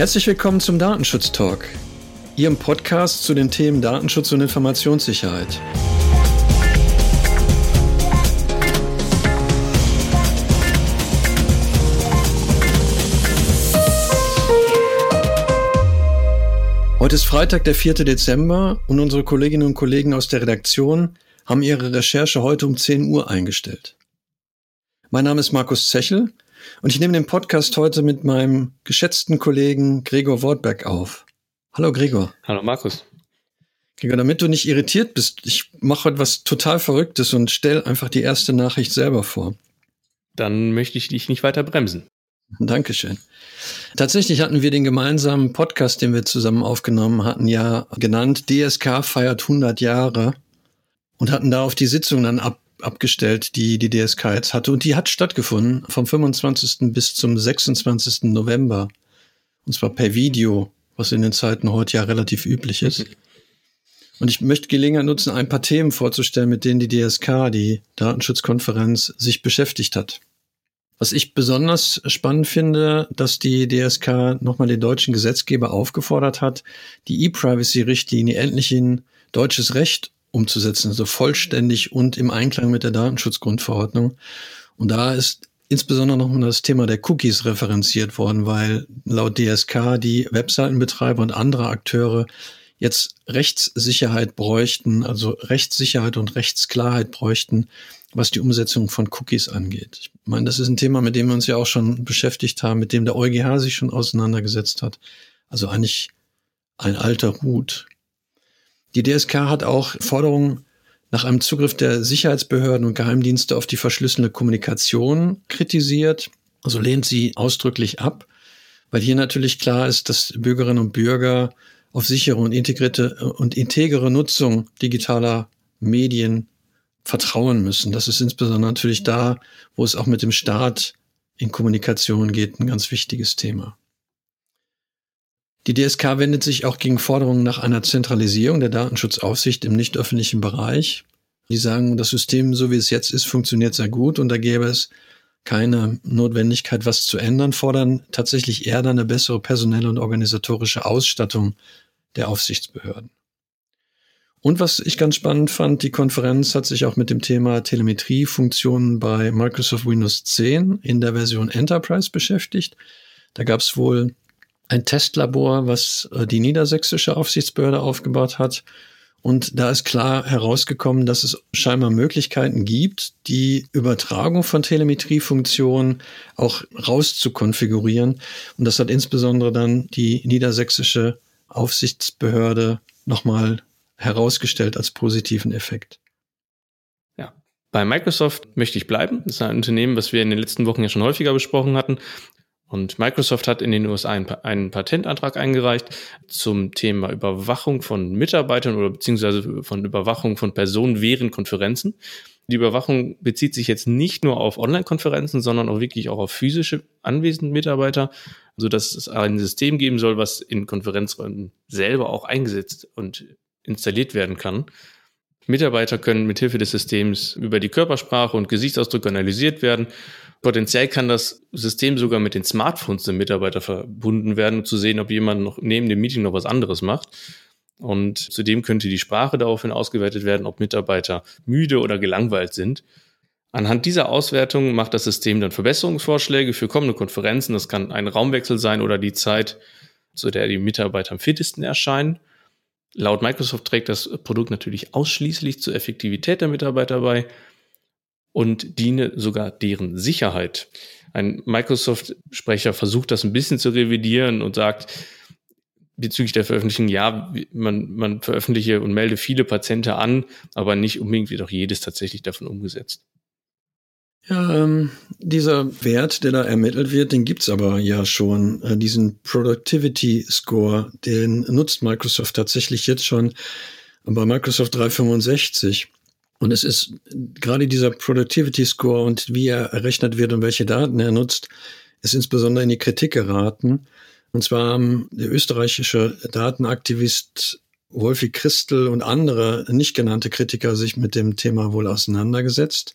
Herzlich willkommen zum Datenschutz Talk, Ihrem Podcast zu den Themen Datenschutz und Informationssicherheit. Heute ist Freitag, der 4. Dezember und unsere Kolleginnen und Kollegen aus der Redaktion haben ihre Recherche heute um 10 Uhr eingestellt. Mein Name ist Markus Zechel und ich nehme den Podcast heute mit meinem geschätzten Kollegen Gregor Wortberg auf. Hallo Gregor. Hallo Markus. Gregor, damit du nicht irritiert bist, ich mache etwas total Verrücktes und stell einfach die erste Nachricht selber vor. Dann möchte ich dich nicht weiter bremsen. Dankeschön. Tatsächlich hatten wir den gemeinsamen Podcast, den wir zusammen aufgenommen hatten, ja genannt DSK feiert 100 Jahre und hatten da auf die Sitzung dann ab, abgestellt, die die DSK jetzt hatte. Und die hat stattgefunden vom 25. bis zum 26. November. Und zwar per Video, was in den Zeiten heute ja relativ üblich ist. Und ich möchte Gelegenheit nutzen, ein paar Themen vorzustellen, mit denen die DSK, die Datenschutzkonferenz, sich beschäftigt hat. Was ich besonders spannend finde, dass die DSK nochmal den deutschen Gesetzgeber aufgefordert hat, die E-Privacy-Richtlinie endlich in deutsches Recht umzusetzen, also vollständig und im Einklang mit der Datenschutzgrundverordnung. Und da ist insbesondere noch das Thema der Cookies referenziert worden, weil laut DSK die Webseitenbetreiber und andere Akteure jetzt Rechtssicherheit bräuchten, also Rechtssicherheit und Rechtsklarheit bräuchten, was die Umsetzung von Cookies angeht. Ich meine, das ist ein Thema, mit dem wir uns ja auch schon beschäftigt haben, mit dem der EuGH sich schon auseinandergesetzt hat. Also eigentlich ein alter Hut. Die DSK hat auch Forderungen nach einem Zugriff der Sicherheitsbehörden und Geheimdienste auf die verschlüsselte Kommunikation kritisiert, also lehnt sie ausdrücklich ab, weil hier natürlich klar ist, dass Bürgerinnen und Bürger auf sichere und integrierte und integere Nutzung digitaler Medien vertrauen müssen. Das ist insbesondere natürlich da, wo es auch mit dem Staat in Kommunikation geht, ein ganz wichtiges Thema. Die DSK wendet sich auch gegen Forderungen nach einer Zentralisierung der Datenschutzaufsicht im nicht öffentlichen Bereich. Die sagen, das System, so wie es jetzt ist, funktioniert sehr gut und da gäbe es keine Notwendigkeit, was zu ändern, fordern tatsächlich eher eine bessere personelle und organisatorische Ausstattung der Aufsichtsbehörden. Und was ich ganz spannend fand, die Konferenz hat sich auch mit dem Thema Telemetriefunktionen bei Microsoft Windows 10 in der Version Enterprise beschäftigt. Da gab es wohl ein Testlabor, was äh, die niedersächsische Aufsichtsbehörde aufgebaut hat. Und da ist klar herausgekommen, dass es scheinbar Möglichkeiten gibt, die Übertragung von Telemetriefunktionen auch rauszukonfigurieren. Und das hat insbesondere dann die niedersächsische Aufsichtsbehörde nochmal herausgestellt als positiven Effekt. Ja, bei Microsoft möchte ich bleiben. Das ist ein Unternehmen, was wir in den letzten Wochen ja schon häufiger besprochen hatten. Und Microsoft hat in den USA einen, Patentantrag eingereicht zum Thema Überwachung von Mitarbeitern oder beziehungsweise von Überwachung von Personen während Konferenzen. Die Überwachung bezieht sich jetzt nicht nur auf Online-Konferenzen, sondern auch wirklich auch auf physische anwesende Mitarbeiter, so dass es ein System geben soll, was in Konferenzräumen selber auch eingesetzt und installiert werden kann. Mitarbeiter können mithilfe des Systems über die Körpersprache und Gesichtsausdrücke analysiert werden Potenziell kann das System sogar mit den Smartphones der Mitarbeiter verbunden werden, um zu sehen, ob jemand noch neben dem Meeting noch was anderes macht. Und zudem könnte die Sprache daraufhin ausgewertet werden, ob Mitarbeiter müde oder gelangweilt sind. Anhand dieser Auswertung macht das System dann Verbesserungsvorschläge für kommende Konferenzen. Das kann ein Raumwechsel sein oder die Zeit, zu der die Mitarbeiter am fittesten erscheinen. Laut Microsoft trägt das Produkt natürlich ausschließlich zur Effektivität der Mitarbeiter bei und diene sogar deren Sicherheit. Ein Microsoft-Sprecher versucht das ein bisschen zu revidieren und sagt, bezüglich der Veröffentlichung, ja, man, man veröffentliche und melde viele Patienten an, aber nicht unbedingt wird auch jedes tatsächlich davon umgesetzt. Ja, ähm, dieser Wert, der da ermittelt wird, den gibt's aber ja schon. Äh, diesen Productivity Score, den nutzt Microsoft tatsächlich jetzt schon bei Microsoft 365. Und es ist gerade dieser Productivity Score und wie er errechnet wird und welche Daten er nutzt, ist insbesondere in die Kritik geraten. Und zwar haben der österreichische Datenaktivist Wolfi Christel und andere nicht genannte Kritiker sich mit dem Thema wohl auseinandergesetzt.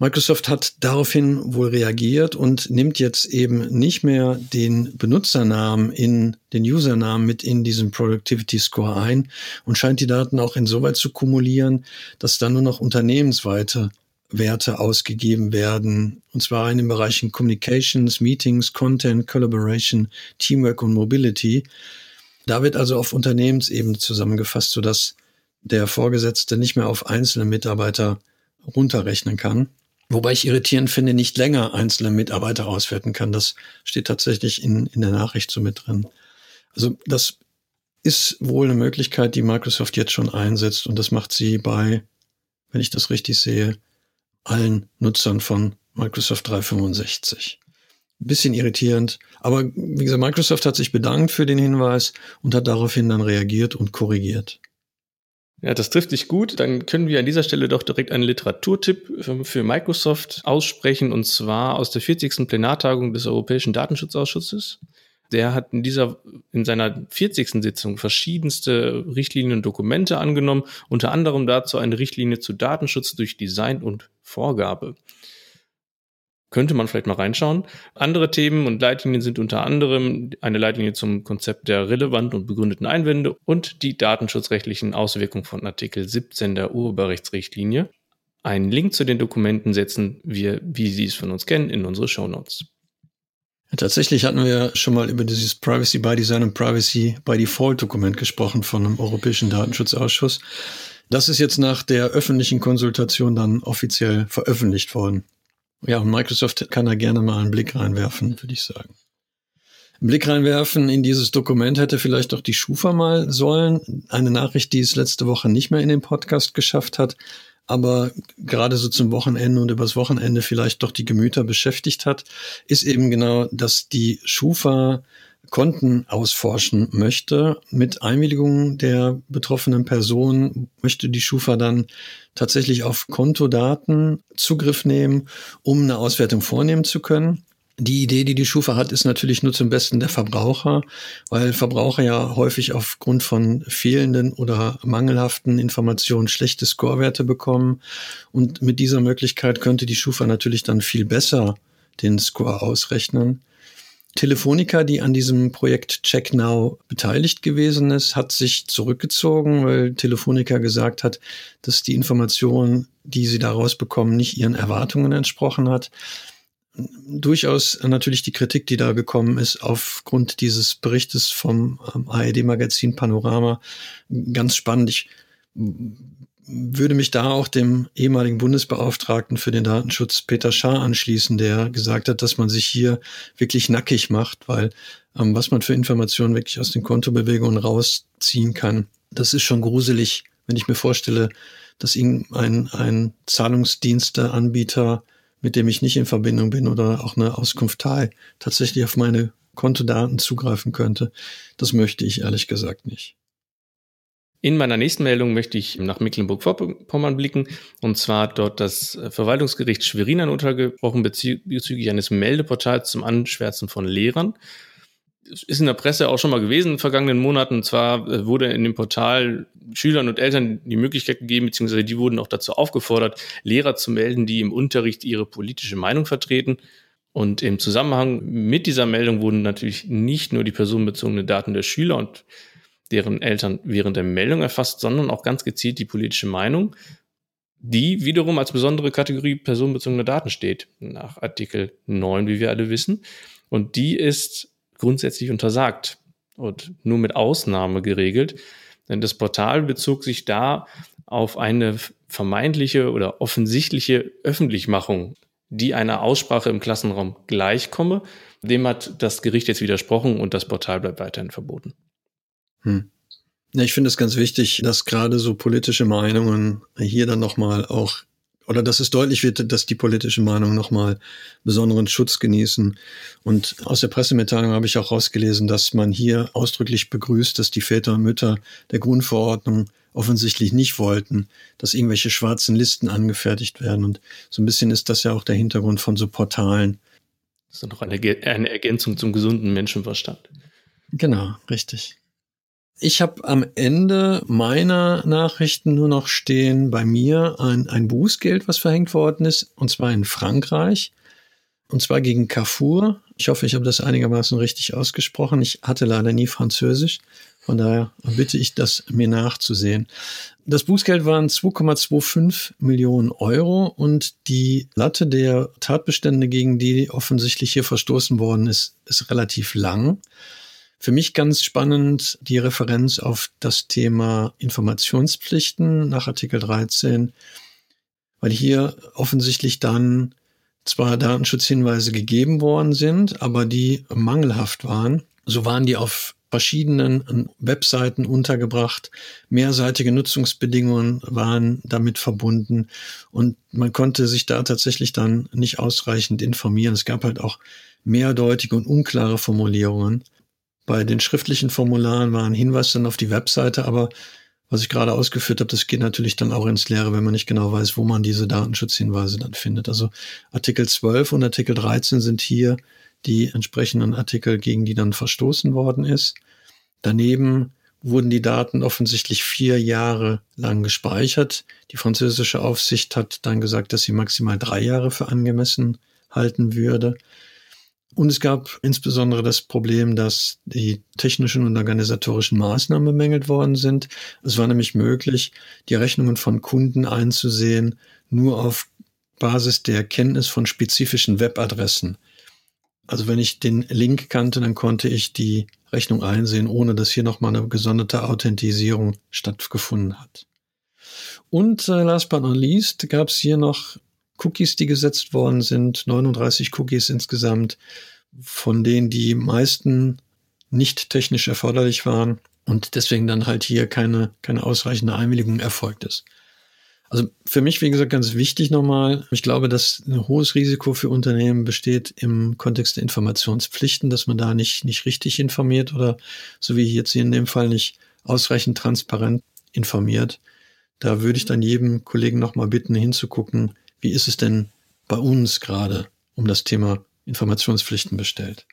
Microsoft hat daraufhin wohl reagiert und nimmt jetzt eben nicht mehr den Benutzernamen in den Usernamen mit in diesen Productivity Score ein und scheint die Daten auch insoweit zu kumulieren, dass dann nur noch unternehmensweite Werte ausgegeben werden, und zwar in den Bereichen Communications, Meetings, Content, Collaboration, Teamwork und Mobility. Da wird also auf Unternehmensebene zusammengefasst, sodass der Vorgesetzte nicht mehr auf einzelne Mitarbeiter runterrechnen kann. Wobei ich irritierend finde, nicht länger einzelne Mitarbeiter auswerten kann. Das steht tatsächlich in, in der Nachricht so mit drin. Also das ist wohl eine Möglichkeit, die Microsoft jetzt schon einsetzt und das macht sie bei, wenn ich das richtig sehe, allen Nutzern von Microsoft 365. Ein bisschen irritierend, aber wie gesagt, Microsoft hat sich bedankt für den Hinweis und hat daraufhin dann reagiert und korrigiert. Ja, das trifft sich gut. Dann können wir an dieser Stelle doch direkt einen Literaturtipp für Microsoft aussprechen, und zwar aus der 40. Plenartagung des Europäischen Datenschutzausschusses. Der hat in dieser, in seiner 40. Sitzung verschiedenste Richtlinien und Dokumente angenommen, unter anderem dazu eine Richtlinie zu Datenschutz durch Design und Vorgabe. Könnte man vielleicht mal reinschauen. Andere Themen und Leitlinien sind unter anderem eine Leitlinie zum Konzept der relevanten und begründeten Einwände und die datenschutzrechtlichen Auswirkungen von Artikel 17 der Urheberrechtsrichtlinie. Einen Link zu den Dokumenten setzen wir, wie Sie es von uns kennen, in unsere Show Notes. Tatsächlich hatten wir schon mal über dieses Privacy by Design und Privacy by Default Dokument gesprochen von einem Europäischen Datenschutzausschuss. Das ist jetzt nach der öffentlichen Konsultation dann offiziell veröffentlicht worden. Ja, und Microsoft kann da gerne mal einen Blick reinwerfen, würde ich sagen. Einen Blick reinwerfen in dieses Dokument hätte vielleicht auch die Schufa mal sollen. Eine Nachricht, die es letzte Woche nicht mehr in den Podcast geschafft hat, aber gerade so zum Wochenende und übers Wochenende vielleicht doch die Gemüter beschäftigt hat, ist eben genau, dass die Schufa Konten ausforschen möchte. Mit Einwilligung der betroffenen Person möchte die Schufa dann tatsächlich auf Kontodaten Zugriff nehmen, um eine Auswertung vornehmen zu können. Die Idee, die die Schufa hat, ist natürlich nur zum Besten der Verbraucher, weil Verbraucher ja häufig aufgrund von fehlenden oder mangelhaften Informationen schlechte Scorewerte bekommen. Und mit dieser Möglichkeit könnte die Schufa natürlich dann viel besser den Score ausrechnen. Telefonica, die an diesem Projekt CheckNow beteiligt gewesen ist, hat sich zurückgezogen, weil Telefonica gesagt hat, dass die Information, die sie daraus bekommen, nicht ihren Erwartungen entsprochen hat. Durchaus natürlich die Kritik, die da gekommen ist, aufgrund dieses Berichtes vom ähm, ARD-Magazin Panorama, ganz spannend. Ich würde mich da auch dem ehemaligen Bundesbeauftragten für den Datenschutz Peter Schaar anschließen, der gesagt hat, dass man sich hier wirklich nackig macht, weil ähm, was man für Informationen wirklich aus den Kontobewegungen rausziehen kann, das ist schon gruselig, wenn ich mir vorstelle, dass irgendein ein Zahlungsdiensteanbieter, mit dem ich nicht in Verbindung bin oder auch eine Auskunft teil, tatsächlich auf meine Kontodaten zugreifen könnte. Das möchte ich ehrlich gesagt nicht. In meiner nächsten Meldung möchte ich nach Mecklenburg-Vorpommern blicken, und zwar dort das Verwaltungsgericht Schwerin an untergebrochen bezüglich eines Meldeportals zum Anschwärzen von Lehrern. Es ist in der Presse auch schon mal gewesen in den vergangenen Monaten. Und zwar äh, wurde in dem Portal Schülern und Eltern die Möglichkeit gegeben, beziehungsweise die wurden auch dazu aufgefordert, Lehrer zu melden, die im Unterricht ihre politische Meinung vertreten. Und im Zusammenhang mit dieser Meldung wurden natürlich nicht nur die personenbezogenen Daten der Schüler und deren Eltern während der Meldung erfasst, sondern auch ganz gezielt die politische Meinung, die wiederum als besondere Kategorie personenbezogene Daten steht, nach Artikel 9, wie wir alle wissen. Und die ist grundsätzlich untersagt und nur mit Ausnahme geregelt. Denn das Portal bezog sich da auf eine vermeintliche oder offensichtliche Öffentlichmachung, die einer Aussprache im Klassenraum gleichkomme. Dem hat das Gericht jetzt widersprochen und das Portal bleibt weiterhin verboten. Hm. Ja, ich finde es ganz wichtig, dass gerade so politische Meinungen hier dann nochmal auch, oder dass es deutlich wird, dass die politischen Meinungen nochmal besonderen Schutz genießen. Und aus der Pressemitteilung habe ich auch rausgelesen, dass man hier ausdrücklich begrüßt, dass die Väter und Mütter der Grundverordnung offensichtlich nicht wollten, dass irgendwelche schwarzen Listen angefertigt werden. Und so ein bisschen ist das ja auch der Hintergrund von so Portalen. Das ist noch eine, eine Ergänzung zum gesunden Menschenverstand. Genau, richtig. Ich habe am Ende meiner Nachrichten nur noch stehen bei mir ein, ein Bußgeld, was verhängt worden ist, und zwar in Frankreich, und zwar gegen Carrefour. Ich hoffe, ich habe das einigermaßen richtig ausgesprochen. Ich hatte leider nie Französisch, von daher bitte ich das mir nachzusehen. Das Bußgeld waren 2,25 Millionen Euro und die Latte der Tatbestände, gegen die offensichtlich hier verstoßen worden ist, ist relativ lang. Für mich ganz spannend die Referenz auf das Thema Informationspflichten nach Artikel 13, weil hier offensichtlich dann zwar Datenschutzhinweise gegeben worden sind, aber die mangelhaft waren. So waren die auf verschiedenen Webseiten untergebracht. Mehrseitige Nutzungsbedingungen waren damit verbunden und man konnte sich da tatsächlich dann nicht ausreichend informieren. Es gab halt auch mehrdeutige und unklare Formulierungen. Bei den schriftlichen Formularen war ein Hinweis dann auf die Webseite, aber was ich gerade ausgeführt habe, das geht natürlich dann auch ins Leere, wenn man nicht genau weiß, wo man diese Datenschutzhinweise dann findet. Also Artikel 12 und Artikel 13 sind hier die entsprechenden Artikel, gegen die dann verstoßen worden ist. Daneben wurden die Daten offensichtlich vier Jahre lang gespeichert. Die französische Aufsicht hat dann gesagt, dass sie maximal drei Jahre für angemessen halten würde. Und es gab insbesondere das Problem, dass die technischen und organisatorischen Maßnahmen bemängelt worden sind. Es war nämlich möglich, die Rechnungen von Kunden einzusehen, nur auf Basis der Kenntnis von spezifischen Webadressen. Also wenn ich den Link kannte, dann konnte ich die Rechnung einsehen, ohne dass hier nochmal eine gesonderte Authentisierung stattgefunden hat. Und äh, last but not least gab es hier noch Cookies, die gesetzt worden sind, 39 Cookies insgesamt, von denen die meisten nicht technisch erforderlich waren und deswegen dann halt hier keine, keine ausreichende Einwilligung erfolgt ist. Also für mich, wie gesagt, ganz wichtig nochmal. Ich glaube, dass ein hohes Risiko für Unternehmen besteht im Kontext der Informationspflichten, dass man da nicht, nicht richtig informiert oder so wie jetzt hier in dem Fall nicht ausreichend transparent informiert. Da würde ich dann jedem Kollegen nochmal bitten, hinzugucken, wie ist es denn bei uns gerade um das Thema Informationspflichten bestellt?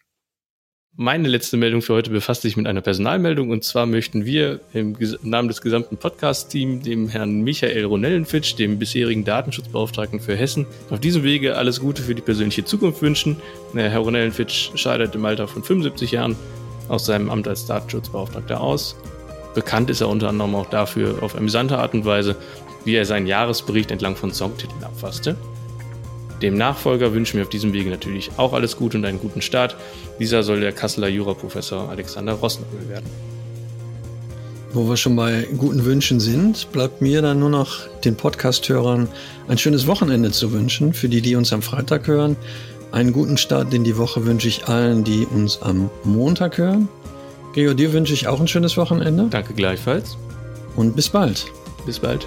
Meine letzte Meldung für heute befasst sich mit einer Personalmeldung und zwar möchten wir im Namen des gesamten Podcast-Teams dem Herrn Michael Ronellenfitsch, dem bisherigen Datenschutzbeauftragten für Hessen, auf diesem Wege alles Gute für die persönliche Zukunft wünschen. Herr Ronellenfitsch scheidet im Alter von 75 Jahren aus seinem Amt als Datenschutzbeauftragter aus. Bekannt ist er unter anderem auch dafür auf amüsante Art und Weise, wie er seinen Jahresbericht entlang von Songtiteln abfasste. Dem Nachfolger wünschen wir auf diesem Wege natürlich auch alles Gute und einen guten Start. Dieser soll der Kasseler Juraprofessor Alexander Rossnagel werden. Wo wir schon bei guten Wünschen sind, bleibt mir dann nur noch den Podcast-Hörern ein schönes Wochenende zu wünschen. Für die, die uns am Freitag hören, einen guten Start in die Woche wünsche ich allen, die uns am Montag hören. Gregor, dir wünsche ich auch ein schönes Wochenende. Danke gleichfalls. Und bis bald. Bis bald.